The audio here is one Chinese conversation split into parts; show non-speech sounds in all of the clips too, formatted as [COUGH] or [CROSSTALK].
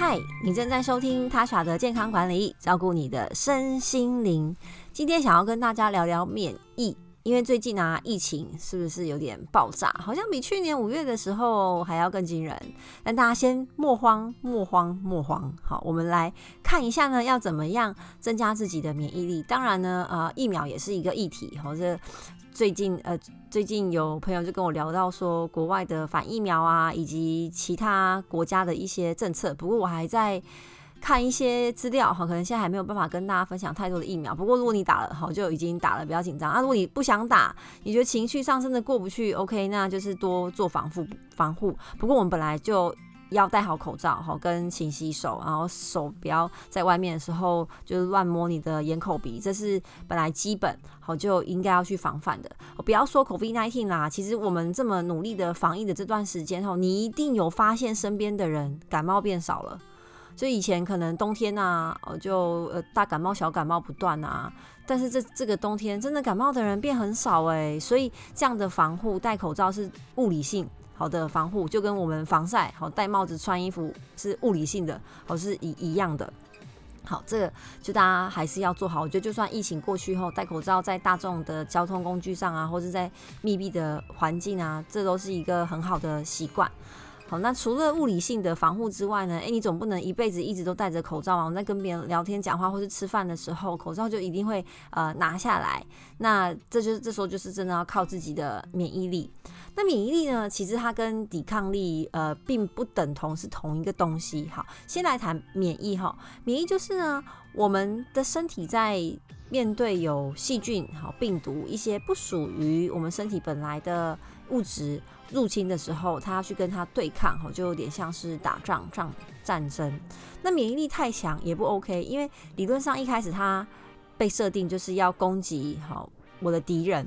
嗨，你正在收听他耍的健康管理，照顾你的身心灵。今天想要跟大家聊聊免疫，因为最近啊，疫情是不是有点爆炸？好像比去年五月的时候还要更惊人。但大家先莫慌，莫慌，莫慌。好，我们来看一下呢，要怎么样增加自己的免疫力？当然呢，呃，疫苗也是一个议题。好，这最近呃，最近有朋友就跟我聊到说，国外的反疫苗啊，以及其他国家的一些政策。不过我还在看一些资料哈，可能现在还没有办法跟大家分享太多的疫苗。不过如果你打了哈，就已经打了，不要紧张啊。如果你不想打，你觉得情绪上真的过不去，OK，那就是多做防护防护。不过我们本来就。要戴好口罩，好跟勤洗手，然后手不要在外面的时候就是乱摸你的眼口鼻，这是本来基本好就应该要去防范的。不要说 COVID-19 啦，其实我们这么努力的防疫的这段时间后，你一定有发现身边的人感冒变少了。所以以前可能冬天呐，呃就呃大感冒小感冒不断啊，但是这这个冬天真的感冒的人变很少哎，所以这样的防护戴口罩是物理性。好的防护就跟我们防晒好戴帽子穿衣服是物理性的，好是一一样的。好，这个就大家还是要做好。我觉得就算疫情过去后，戴口罩在大众的交通工具上啊，或者在密闭的环境啊，这都是一个很好的习惯。好，那除了物理性的防护之外呢？诶，你总不能一辈子一直都戴着口罩啊！我在跟别人聊天、讲话或是吃饭的时候，口罩就一定会呃拿下来。那这就是这时候就是真的要靠自己的免疫力。那免疫力呢？其实它跟抵抗力呃并不等同是同一个东西。好，先来谈免疫哈。免疫就是呢，我们的身体在面对有细菌、好病毒一些不属于我们身体本来的物质。入侵的时候，他要去跟他对抗，哈，就有点像是打仗、战战争。那免疫力太强也不 OK，因为理论上一开始他被设定就是要攻击好我的敌人，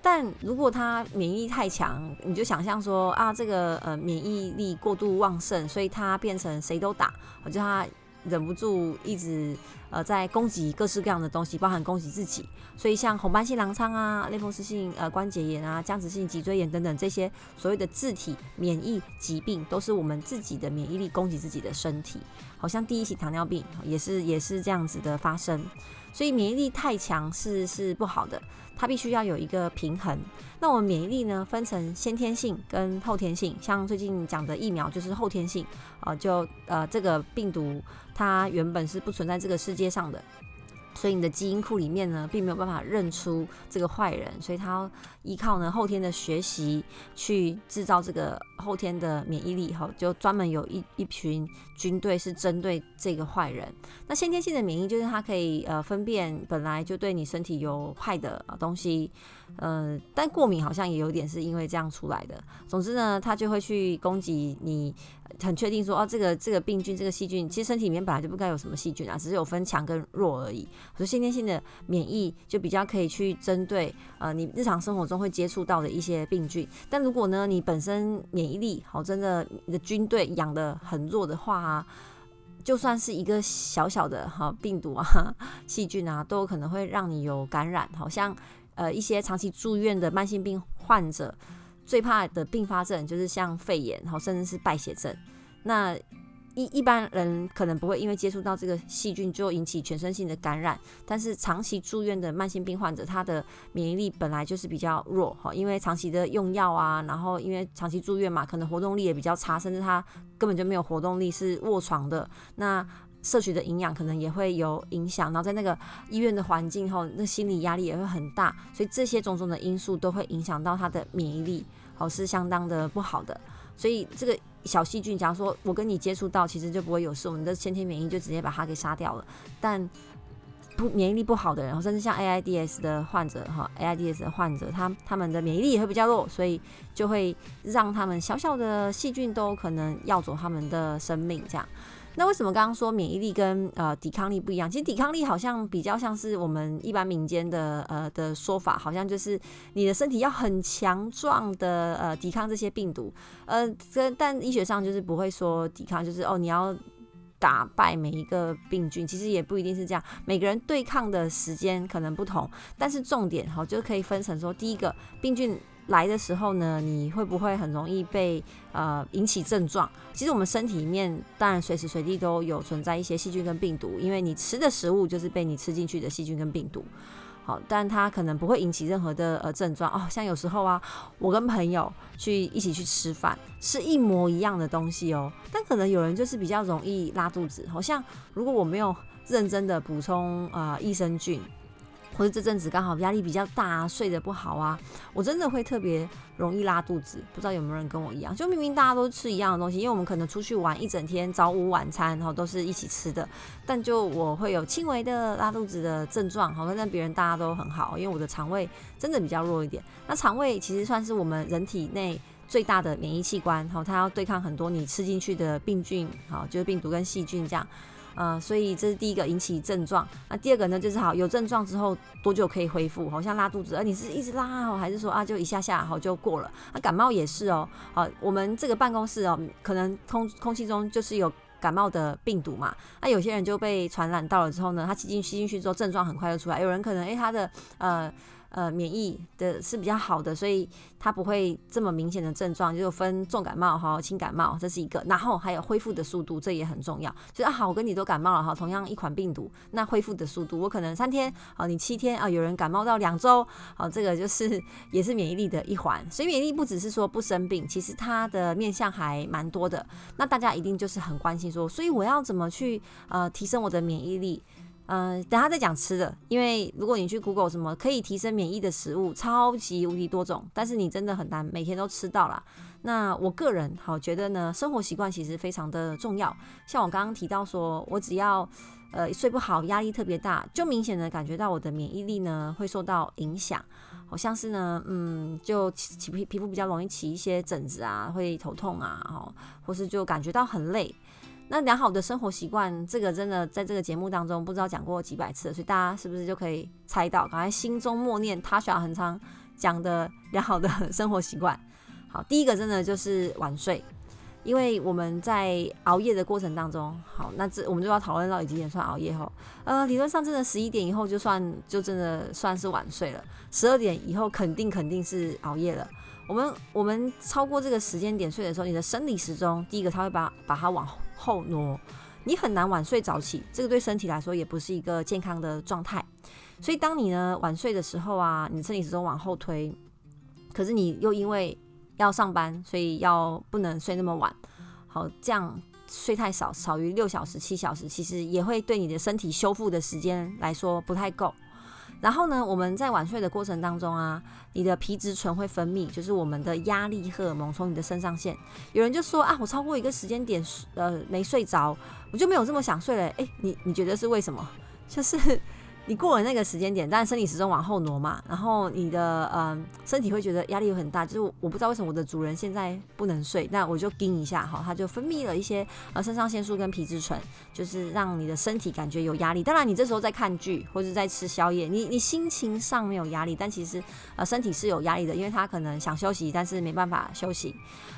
但如果他免疫力太强，你就想象说啊，这个呃免疫力过度旺盛，所以他变成谁都打，我叫他。忍不住一直呃在攻击各式各样的东西，包含攻击自己。所以像红斑性狼疮啊、类风湿性呃关节炎啊、僵直性脊椎炎等等这些所谓的自体免疫疾病，都是我们自己的免疫力攻击自己的身体。好像第一型糖尿病也是也是这样子的发生。所以免疫力太强是是不好的，它必须要有一个平衡。那我们免疫力呢，分成先天性跟后天性。像最近讲的疫苗就是后天性啊，就呃这个病毒它原本是不存在这个世界接上的。所以你的基因库里面呢，并没有办法认出这个坏人，所以他依靠呢后天的学习去制造这个后天的免疫力，哈，就专门有一一群军队是针对这个坏人。那先天性的免疫就是它可以呃分辨本来就对你身体有害的东西。嗯，但过敏好像也有点是因为这样出来的。总之呢，它就会去攻击你，很确定说哦，这个这个病菌、这个细菌，其实身体里面本来就不该有什么细菌啊，只是有分强跟弱而已。所以先天性的免疫就比较可以去针对呃你日常生活中会接触到的一些病菌。但如果呢，你本身免疫力好，真的你的军队养的很弱的话啊，就算是一个小小的哈病毒啊、[LAUGHS] 细菌啊，都有可能会让你有感染，好像。呃，一些长期住院的慢性病患者最怕的并发症就是像肺炎，然后甚至是败血症。那一一般人可能不会因为接触到这个细菌就引起全身性的感染，但是长期住院的慢性病患者，他的免疫力本来就是比较弱哈，因为长期的用药啊，然后因为长期住院嘛，可能活动力也比较差，甚至他根本就没有活动力，是卧床的。那摄取的营养可能也会有影响，然后在那个医院的环境后，那心理压力也会很大，所以这些种种的因素都会影响到他的免疫力，好是相当的不好的。所以这个小细菌，假如说我跟你接触到，其实就不会有事，我们的先天免疫就直接把它给杀掉了。但不免疫力不好的人，甚至像 AIDS 的患者哈，AIDS 的患者，他他们的免疫力也会比较弱，所以就会让他们小小的细菌都可能要走他们的生命这样。那为什么刚刚说免疫力跟呃抵抗力不一样？其实抵抗力好像比较像是我们一般民间的呃的说法，好像就是你的身体要很强壮的呃抵抗这些病毒，呃，这但医学上就是不会说抵抗，就是哦你要打败每一个病菌，其实也不一定是这样，每个人对抗的时间可能不同，但是重点哈就可以分成说，第一个病菌来的时候呢，你会不会很容易被呃引起症状？其实我们身体里面当然随时随地都有存在一些细菌跟病毒，因为你吃的食物就是被你吃进去的细菌跟病毒。好，但它可能不会引起任何的呃症状哦。像有时候啊，我跟朋友去一起去吃饭，是一模一样的东西哦，但可能有人就是比较容易拉肚子。好像如果我没有认真的补充啊益生菌。或者这阵子刚好压力比较大啊，睡得不好啊，我真的会特别容易拉肚子。不知道有没有人跟我一样？就明明大家都吃一样的东西，因为我们可能出去玩一整天，早午晚餐然后都是一起吃的，但就我会有轻微的拉肚子的症状，好，跟别人大家都很好，因为我的肠胃真的比较弱一点。那肠胃其实算是我们人体内最大的免疫器官，好，它要对抗很多你吃进去的病菌，好，就是病毒跟细菌这样。呃，所以这是第一个引起症状。那第二个呢，就是好有症状之后多久可以恢复？好像拉肚子，而你是一直拉哦，还是说啊就一下下好就过了？那感冒也是哦。好，我们这个办公室哦，可能空空气中就是有感冒的病毒嘛。那有些人就被传染到了之后呢，他吸进吸进去之后症状很快就出来。有人可能诶，他的呃。呃，免疫的是比较好的，所以它不会这么明显的症状，就分重感冒哈、轻感冒，这是一个。然后还有恢复的速度，这也很重要。就是啊，好，我跟你都感冒了哈，同样一款病毒，那恢复的速度，我可能三天啊，你七天啊，有人感冒到两周，好，这个就是也是免疫力的一环。所以免疫力不只是说不生病，其实它的面向还蛮多的。那大家一定就是很关心说，所以我要怎么去呃提升我的免疫力？嗯，等下再讲吃的，因为如果你去 Google 什么可以提升免疫的食物，超级无敌多种，但是你真的很难每天都吃到啦。那我个人好觉得呢，生活习惯其实非常的重要。像我刚刚提到说，我只要呃睡不好，压力特别大，就明显的感觉到我的免疫力呢会受到影响，好像是呢，嗯，就起皮皮肤比较容易起一些疹子啊，会头痛啊，哦，或是就感觉到很累。那良好的生活习惯，这个真的在这个节目当中不知道讲过几百次，所以大家是不是就可以猜到？刚才心中默念他需要很长讲的良好的生活习惯。好，第一个真的就是晚睡，因为我们在熬夜的过程当中，好，那这我们就要讨论到几点算熬夜后，呃，理论上真的十一点以后就算就真的算是晚睡了，十二点以后肯定肯定是熬夜了。我们我们超过这个时间点睡的时候，你的生理时钟第一个它会把把它往后挪，你很难晚睡早起，这个对身体来说也不是一个健康的状态。所以当你呢晚睡的时候啊，你身体始终往后推，可是你又因为要上班，所以要不能睡那么晚。好，这样睡太少，少于六小时、七小时，其实也会对你的身体修复的时间来说不太够。然后呢，我们在晚睡的过程当中啊，你的皮质醇会分泌，就是我们的压力荷尔蒙从你的肾上腺。有人就说啊，我超过一个时间点，呃，没睡着，我就没有这么想睡了。哎，你你觉得是为什么？就是。你过了那个时间点，但生理时钟往后挪嘛，然后你的嗯身体会觉得压力有很大，就是我不知道为什么我的主人现在不能睡，那我就盯一下哈，他就分泌了一些呃肾上腺素跟皮质醇，就是让你的身体感觉有压力。当然你这时候在看剧或者在吃宵夜，你你心情上没有压力，但其实呃身体是有压力的，因为他可能想休息，但是没办法休息。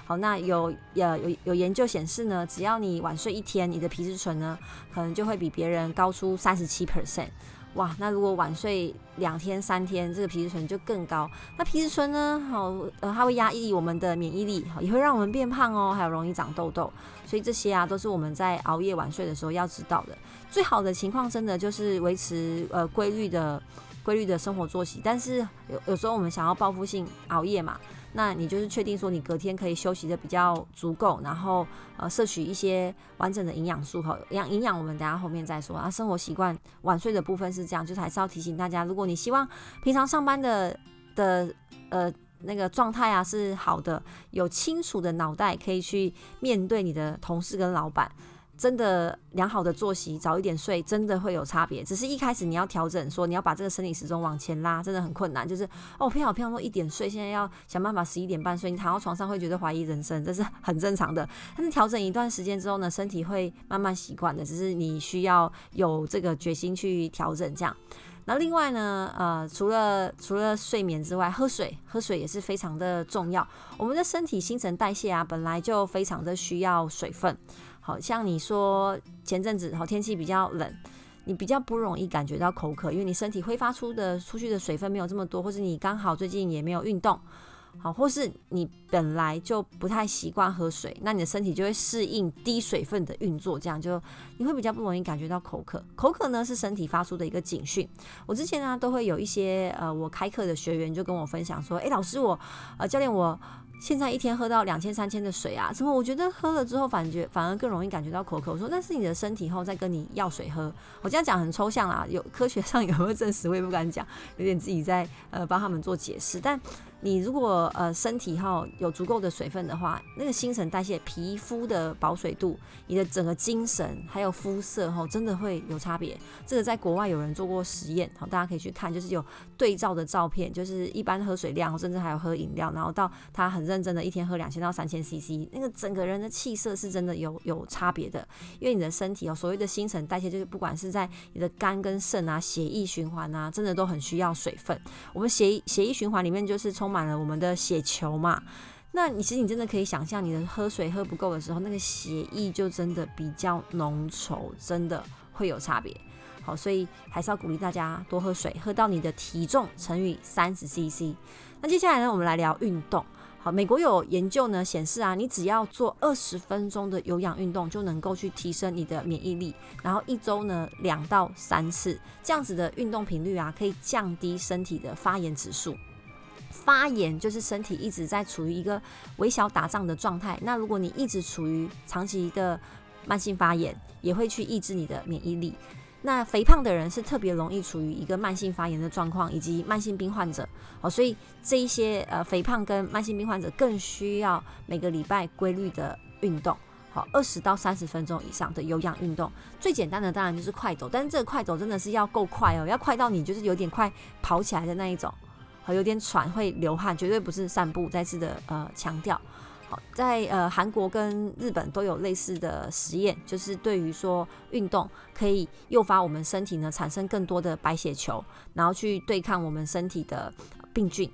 好，那有呃有有研究显示呢，只要你晚睡一天，你的皮质醇呢可能就会比别人高出三十七 percent。哇，那如果晚睡两天三天，这个皮质醇就更高。那皮质醇呢？好，呃，它会压抑我们的免疫力，也会让我们变胖哦，还有容易长痘痘。所以这些啊，都是我们在熬夜晚睡的时候要知道的。最好的情况，真的就是维持呃规律的、规律的生活作息。但是有有时候我们想要报复性熬夜嘛。那你就是确定说你隔天可以休息的比较足够，然后呃摄取一些完整的营养素和养营养，我们等下后面再说啊。生活习惯晚睡的部分是这样，就是还是要提醒大家，如果你希望平常上班的的呃那个状态啊是好的，有清楚的脑袋可以去面对你的同事跟老板。真的良好的作息，早一点睡，真的会有差别。只是一开始你要调整，说你要把这个生理时钟往前拉，真的很困难。就是哦，偏好偏好说一点睡，现在要想办法十一点半睡，你躺到床上会觉得怀疑人生，这是很正常的。但是调整一段时间之后呢，身体会慢慢习惯的，只是你需要有这个决心去调整这样。那另外呢，呃，除了除了睡眠之外，喝水，[LAUGHS] 喝水也是非常的重要。我们的身体新陈代谢啊，本来就非常的需要水分。好像你说前阵子好天气比较冷，你比较不容易感觉到口渴，因为你身体挥发出的出去的水分没有这么多，或者你刚好最近也没有运动。好，或是你本来就不太习惯喝水，那你的身体就会适应低水分的运作，这样就你会比较不容易感觉到口渴。口渴呢是身体发出的一个警讯。我之前呢都会有一些呃我开课的学员就跟我分享说，诶，老师我呃教练我。现在一天喝到两千三千的水啊，什么我觉得喝了之后反觉反而更容易感觉到口渴？我说那是你的身体后再跟你要水喝。我这样讲很抽象啦，有科学上有没有证实我也不敢讲，有点自己在呃帮他们做解释，但。你如果呃身体哈有足够的水分的话，那个新陈代谢、皮肤的保水度、你的整个精神还有肤色哈，真的会有差别。这个在国外有人做过实验，好，大家可以去看，就是有对照的照片，就是一般喝水量，甚至还有喝饮料，然后到他很认真的一天喝两千到三千 CC，那个整个人的气色是真的有有差别的。因为你的身体哦，所谓的新陈代谢，就是不管是在你的肝跟肾啊、血液循环啊，真的都很需要水分。我们血血液循环里面就是从。充满了我们的血球嘛？那你其实你真的可以想象，你的喝水喝不够的时候，那个血液就真的比较浓稠，真的会有差别。好，所以还是要鼓励大家多喝水，喝到你的体重乘以三十 CC。那接下来呢，我们来聊运动。好，美国有研究呢显示啊，你只要做二十分钟的有氧运动，就能够去提升你的免疫力。然后一周呢两到三次这样子的运动频率啊，可以降低身体的发炎指数。发炎就是身体一直在处于一个微小打仗的状态。那如果你一直处于长期的慢性发炎，也会去抑制你的免疫力。那肥胖的人是特别容易处于一个慢性发炎的状况，以及慢性病患者。好，所以这一些呃肥胖跟慢性病患者更需要每个礼拜规律的运动。好，二十到三十分钟以上的有氧运动。最简单的当然就是快走，但是这个快走真的是要够快哦，要快到你就是有点快跑起来的那一种。好，有点喘，会流汗，绝对不是散步。再次的呃强调，好，在呃韩国跟日本都有类似的实验，就是对于说运动可以诱发我们身体呢产生更多的白血球，然后去对抗我们身体的病菌。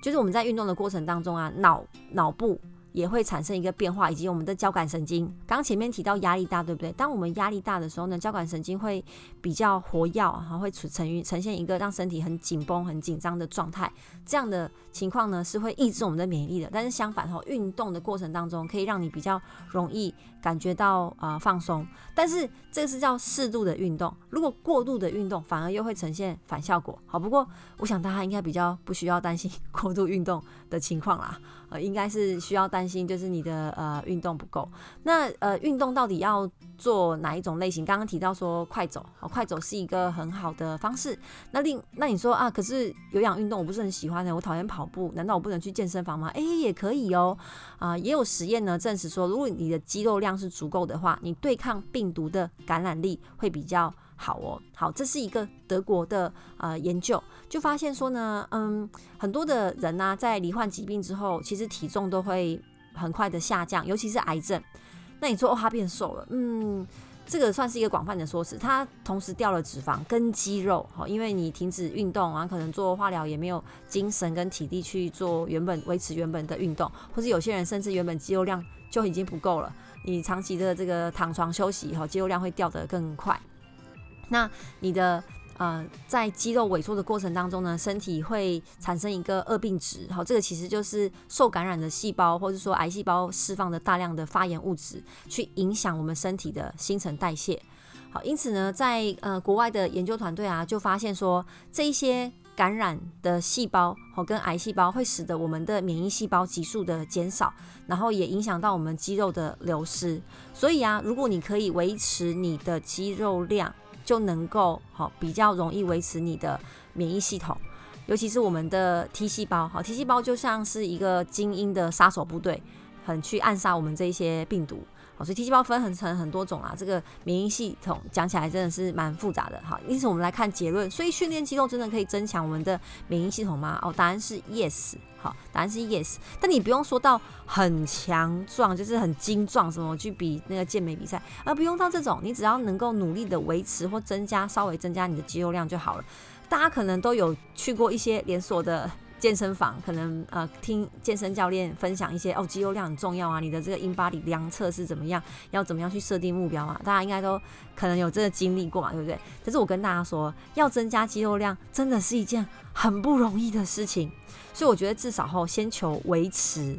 就是我们在运动的过程当中啊，脑脑部。也会产生一个变化，以及我们的交感神经。刚前面提到压力大，对不对？当我们压力大的时候呢，交感神经会比较活跃，哈，会呈于呈现一个让身体很紧绷、很紧张的状态。这样的情况呢，是会抑制我们的免疫力的。但是相反，哈，运动的过程当中可以让你比较容易感觉到啊放松。但是这个是叫适度的运动，如果过度的运动，反而又会呈现反效果。好，不过我想大家应该比较不需要担心过度运动的情况啦。呃，应该是需要担心，就是你的呃运动不够。那呃运动到底要做哪一种类型？刚刚提到说快走，好，快走是一个很好的方式。那另那你说啊，可是有氧运动我不是很喜欢的，我讨厌跑步，难道我不能去健身房吗？哎，也可以哦。啊，也有实验呢证实说，如果你的肌肉量是足够的话，你对抗病毒的感染力会比较。好哦，好，这是一个德国的呃研究，就发现说呢，嗯，很多的人呢，在罹患疾病之后，其实体重都会很快的下降，尤其是癌症。那你说哦，他变瘦了，嗯，这个算是一个广泛的说辞。他同时掉了脂肪跟肌肉，好，因为你停止运动啊，可能做化疗也没有精神跟体力去做原本维持原本的运动，或者有些人甚至原本肌肉量就已经不够了，你长期的这个躺床休息，以后，肌肉量会掉得更快。那你的呃，在肌肉萎缩的过程当中呢，身体会产生一个恶病值，好，这个其实就是受感染的细胞或者说癌细胞释放的大量的发炎物质，去影响我们身体的新陈代谢。好，因此呢，在呃国外的研究团队啊，就发现说这一些感染的细胞和跟癌细胞会使得我们的免疫细胞急速的减少，然后也影响到我们肌肉的流失。所以啊，如果你可以维持你的肌肉量，就能够好比较容易维持你的免疫系统，尤其是我们的 T 细胞，好 T 细胞就像是一个精英的杀手部队，很去暗杀我们这些病毒。好，所以 T 细胞分很成很多种啊，这个免疫系统讲起来真的是蛮复杂的。好，因此我们来看结论，所以训练肌肉真的可以增强我们的免疫系统吗？哦，答案是 yes。好，答案是 yes。但你不用说到很强壮，就是很精壮，什么去比那个健美比赛，而不用到这种，你只要能够努力的维持或增加，稍微增加你的肌肉量就好了。大家可能都有去过一些连锁的健身房，可能呃听健身教练分享一些哦肌肉量很重要啊，你的这个 in body 量测是怎么样，要怎么样去设定目标啊？大家应该都可能有这个经历过嘛，对不对？但是我跟大家说，要增加肌肉量真的是一件很不容易的事情，所以我觉得至少后先求维持，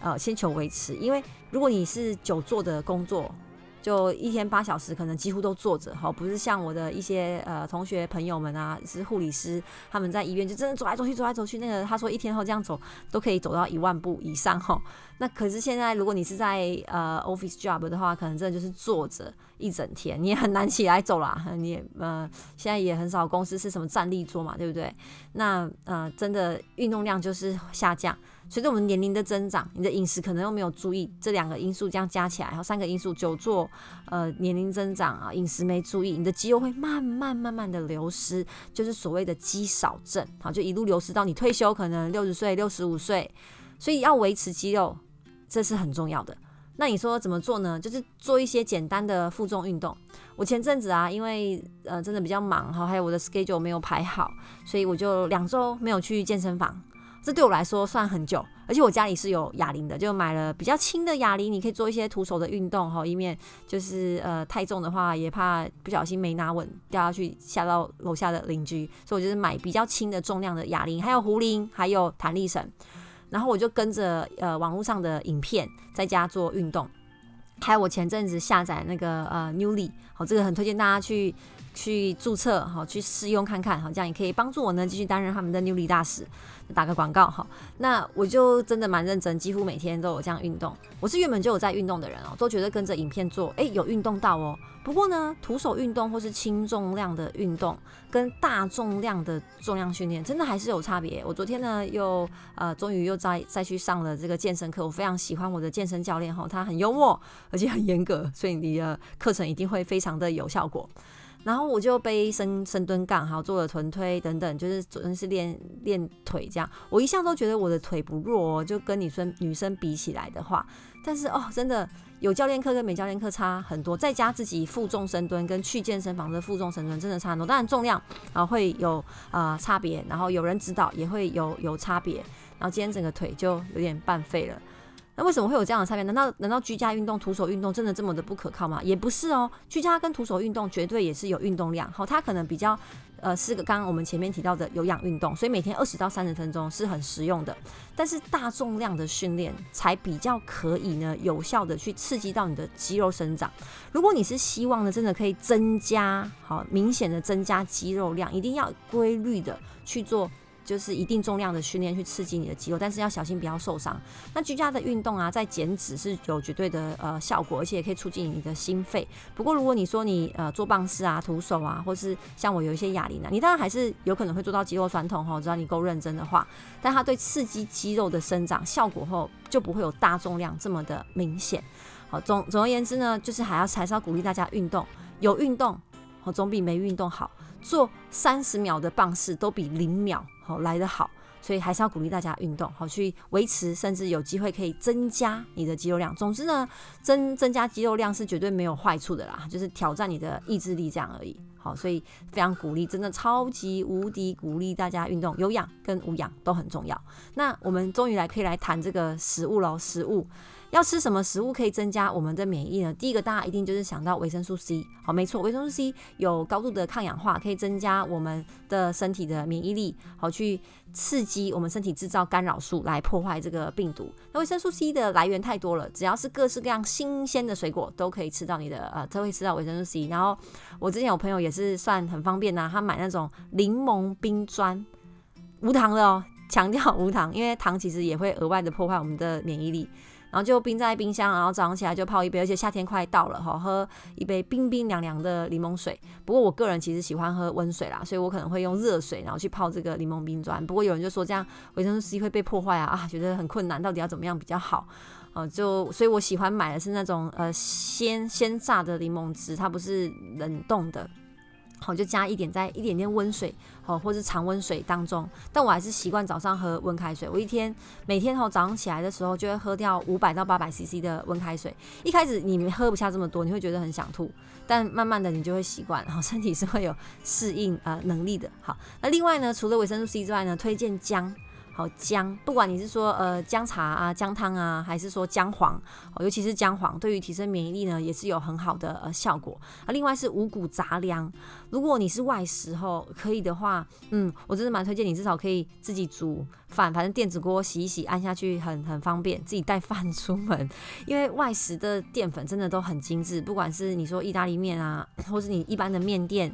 呃，先求维持，因为如果你是久坐的工作。就一天八小时，可能几乎都坐着，哈，不是像我的一些呃同学朋友们啊，是护理师，他们在医院就真的走来走去，走来走去。那个他说一天后这样走都可以走到一万步以上，哈。那可是现在如果你是在呃 office job 的话，可能真的就是坐着一整天，你也很难起来走啦。你也呃现在也很少公司是什么站立桌嘛，对不对？那呃真的运动量就是下降。随着我们年龄的增长，你的饮食可能又没有注意，这两个因素这样加起来，然后三个因素，久坐，呃，年龄增长啊，饮食没注意，你的肌肉会慢慢慢慢的流失，就是所谓的肌少症，好，就一路流失到你退休，可能六十岁、六十五岁，所以要维持肌肉，这是很重要的。那你说怎么做呢？就是做一些简单的负重运动。我前阵子啊，因为呃真的比较忙哈，还有我的 schedule 没有排好，所以我就两周没有去健身房。这对我来说算很久，而且我家里是有哑铃的，就买了比较轻的哑铃，你可以做一些徒手的运动哈，以免就是呃太重的话，也怕不小心没拿稳掉下去吓到楼下的邻居，所以我就是买比较轻的重量的哑铃，还有壶铃，还有弹力绳，然后我就跟着呃网络上的影片在家做运动，还有我前阵子下载那个呃 Newly，好，这个很推荐大家去去注册好去试用看看，好，这样也可以帮助我呢继续担任他们的 Newly 大使。打个广告哈，那我就真的蛮认真，几乎每天都有这样运动。我是原本就有在运动的人哦，都觉得跟着影片做，哎，有运动到哦。不过呢，徒手运动或是轻重量的运动，跟大重量的重量训练，真的还是有差别。我昨天呢，又呃，终于又再再去上了这个健身课。我非常喜欢我的健身教练哈，他很幽默，而且很严格，所以你的课程一定会非常的有效果。然后我就背深深蹲杠，还有做了臀推等等，就是主要是练练腿这样。我一向都觉得我的腿不弱哦，就跟女生女生比起来的话，但是哦，真的有教练课跟没教练课差很多。在家自己负重深蹲跟去健身房的负重深蹲真的差很多。当然重量啊会有啊差别，然后有人指导也会有有差别。然后今天整个腿就有点半废了。那为什么会有这样的差别？难道难道居家运动、徒手运动真的这么的不可靠吗？也不是哦，居家跟徒手运动绝对也是有运动量。好，它可能比较呃是个刚刚我们前面提到的有氧运动，所以每天二十到三十分钟是很实用的。但是大重量的训练才比较可以呢，有效的去刺激到你的肌肉生长。如果你是希望呢，真的可以增加好明显的增加肌肉量，一定要规律的去做。就是一定重量的训练去刺激你的肌肉，但是要小心不要受伤。那居家的运动啊，在减脂是有绝对的呃效果，而且也可以促进你的心肺。不过如果你说你呃做棒式啊、徒手啊，或是像我有一些哑铃啊，你当然还是有可能会做到肌肉酸痛哈，只要你够认真的话。但它对刺激肌肉的生长效果后，就不会有大重量这么的明显。好，总总而言之呢，就是还要还是要鼓励大家运动，有运动好总比没运动好。做三十秒的棒式都比零秒好来得好，所以还是要鼓励大家运动，好去维持，甚至有机会可以增加你的肌肉量。总之呢，增增加肌肉量是绝对没有坏处的啦，就是挑战你的意志力这样而已。好，所以非常鼓励，真的超级无敌鼓励大家运动，有氧跟无氧都很重要。那我们终于来可以来谈这个食物喽，食物。要吃什么食物可以增加我们的免疫呢？第一个大家一定就是想到维生素 C，好，没错，维生素 C 有高度的抗氧化，可以增加我们的身体的免疫力，好去刺激我们身体制造干扰素来破坏这个病毒。那维生素 C 的来源太多了，只要是各式各样新鲜的水果都可以吃到你的呃，都会吃到维生素 C。然后我之前有朋友也是算很方便呐，他买那种柠檬冰砖，无糖的哦，强调无糖，因为糖其实也会额外的破坏我们的免疫力。然后就冰在冰箱，然后早上起来就泡一杯，而且夏天快到了哈，喝一杯冰冰凉凉的柠檬水。不过我个人其实喜欢喝温水啦，所以我可能会用热水，然后去泡这个柠檬冰砖。不过有人就说这样维生素 C 会被破坏啊，啊，觉得很困难，到底要怎么样比较好？呃，就所以我喜欢买的是那种呃鲜鲜榨的柠檬汁，它不是冷冻的。好，就加一点，在一点点温水，好，或是常温水当中。但我还是习惯早上喝温开水。我一天每天吼早上起来的时候，就会喝掉五百到八百 CC 的温开水。一开始你喝不下这么多，你会觉得很想吐，但慢慢的你就会习惯，然 [LAUGHS] 后身体是会有适应呃能力的。好，那另外呢，除了维生素 C 之外呢，推荐姜。好姜，不管你是说呃姜茶啊、姜汤啊，还是说姜黄，尤其是姜黄，对于提升免疫力呢，也是有很好的呃效果。啊，另外是五谷杂粮，如果你是外食后可以的话，嗯，我真的蛮推荐你，至少可以自己煮饭，反正电子锅洗一洗，按下去很很方便，自己带饭出门。因为外食的淀粉真的都很精致，不管是你说意大利面啊，或是你一般的面店。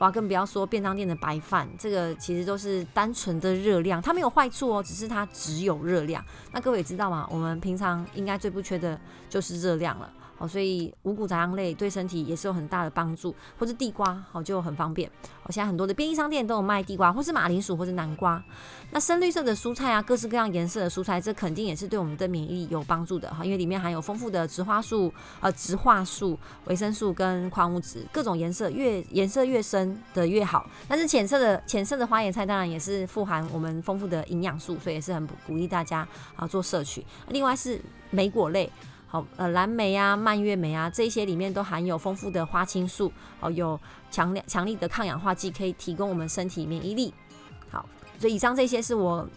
哇，更不要说便当店的白饭，这个其实都是单纯的热量，它没有坏处哦，只是它只有热量。那各位知道吗？我们平常应该最不缺的就是热量了。哦，所以五谷杂粮类对身体也是有很大的帮助，或是地瓜，好就很方便。哦，现在很多的便利商店都有卖地瓜，或是马铃薯，或是南瓜。那深绿色的蔬菜啊，各式各样颜色的蔬菜，这肯定也是对我们的免疫力有帮助的哈，因为里面含有丰富的植化素、呃植化素、维生素跟矿物质，各种颜色越颜色越深的越好。但是浅色的浅色的花椰菜当然也是富含我们丰富的营养素，所以也是很鼓励大家啊做摄取。另外是莓果类。好，呃，蓝莓啊、蔓越莓啊，这些里面都含有丰富的花青素，哦，有强强力的抗氧化剂，可以提供我们身体免疫力。好，所以以上这些是我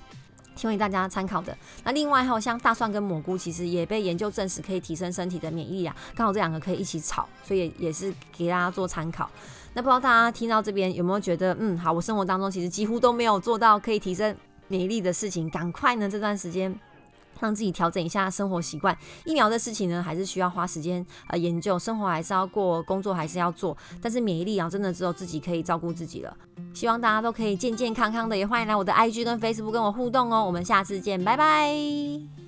提供大家参考的。那另外还有像大蒜跟蘑菇，其实也被研究证实可以提升身体的免疫力啊。刚好这两个可以一起炒，所以也是给大家做参考。那不知道大家听到这边有没有觉得，嗯，好，我生活当中其实几乎都没有做到可以提升免疫力的事情，赶快呢这段时间。让自己调整一下生活习惯。疫苗的事情呢，还是需要花时间呃研究。生活还是要过，工作还是要做。但是免疫力啊，真的只有自己可以照顾自己了。希望大家都可以健健康康的，也欢迎来我的 IG 跟 Facebook 跟我互动哦。我们下次见，拜拜。